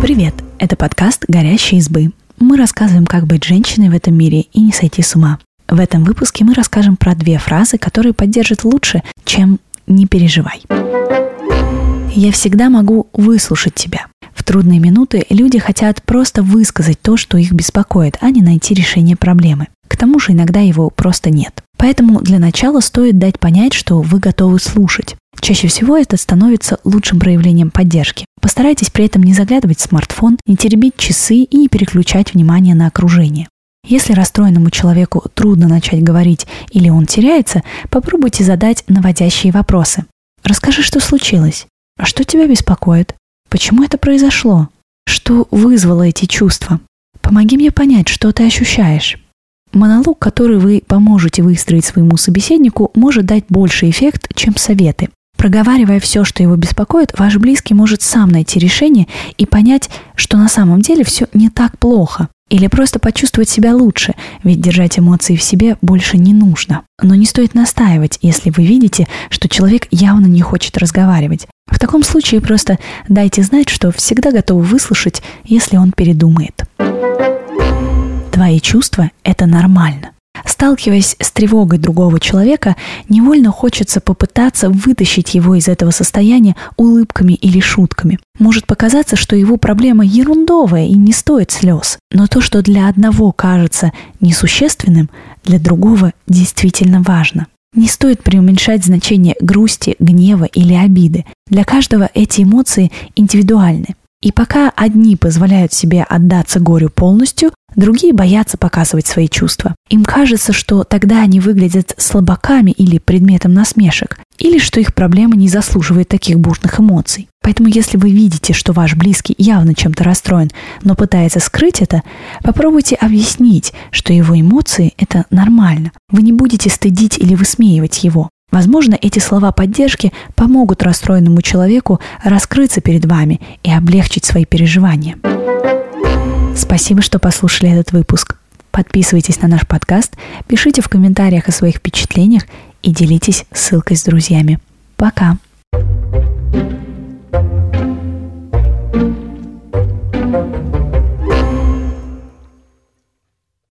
Привет! Это подкаст «Горящие избы». Мы рассказываем, как быть женщиной в этом мире и не сойти с ума. В этом выпуске мы расскажем про две фразы, которые поддержат лучше, чем «не переживай». Я всегда могу выслушать тебя. В трудные минуты люди хотят просто высказать то, что их беспокоит, а не найти решение проблемы. К тому же иногда его просто нет. Поэтому для начала стоит дать понять, что вы готовы слушать. Чаще всего это становится лучшим проявлением поддержки. Постарайтесь при этом не заглядывать в смартфон, не теребить часы и не переключать внимание на окружение. Если расстроенному человеку трудно начать говорить или он теряется, попробуйте задать наводящие вопросы. Расскажи, что случилось. А что тебя беспокоит? Почему это произошло? Что вызвало эти чувства? Помоги мне понять, что ты ощущаешь. Монолог, который вы поможете выстроить своему собеседнику, может дать больше эффект, чем советы. Проговаривая все, что его беспокоит, ваш близкий может сам найти решение и понять, что на самом деле все не так плохо. Или просто почувствовать себя лучше, ведь держать эмоции в себе больше не нужно. Но не стоит настаивать, если вы видите, что человек явно не хочет разговаривать. В таком случае просто дайте знать, что всегда готовы выслушать, если он передумает. Твои чувства – это нормально. Сталкиваясь с тревогой другого человека, невольно хочется попытаться вытащить его из этого состояния улыбками или шутками. Может показаться, что его проблема ерундовая и не стоит слез. Но то, что для одного кажется несущественным, для другого действительно важно. Не стоит преуменьшать значение грусти, гнева или обиды. Для каждого эти эмоции индивидуальны. И пока одни позволяют себе отдаться горю полностью, другие боятся показывать свои чувства. Им кажется, что тогда они выглядят слабаками или предметом насмешек, или что их проблема не заслуживает таких бурных эмоций. Поэтому если вы видите, что ваш близкий явно чем-то расстроен, но пытается скрыть это, попробуйте объяснить, что его эмоции – это нормально. Вы не будете стыдить или высмеивать его. Возможно, эти слова поддержки помогут расстроенному человеку раскрыться перед вами и облегчить свои переживания. Спасибо, что послушали этот выпуск. Подписывайтесь на наш подкаст, пишите в комментариях о своих впечатлениях и делитесь ссылкой с друзьями. Пока!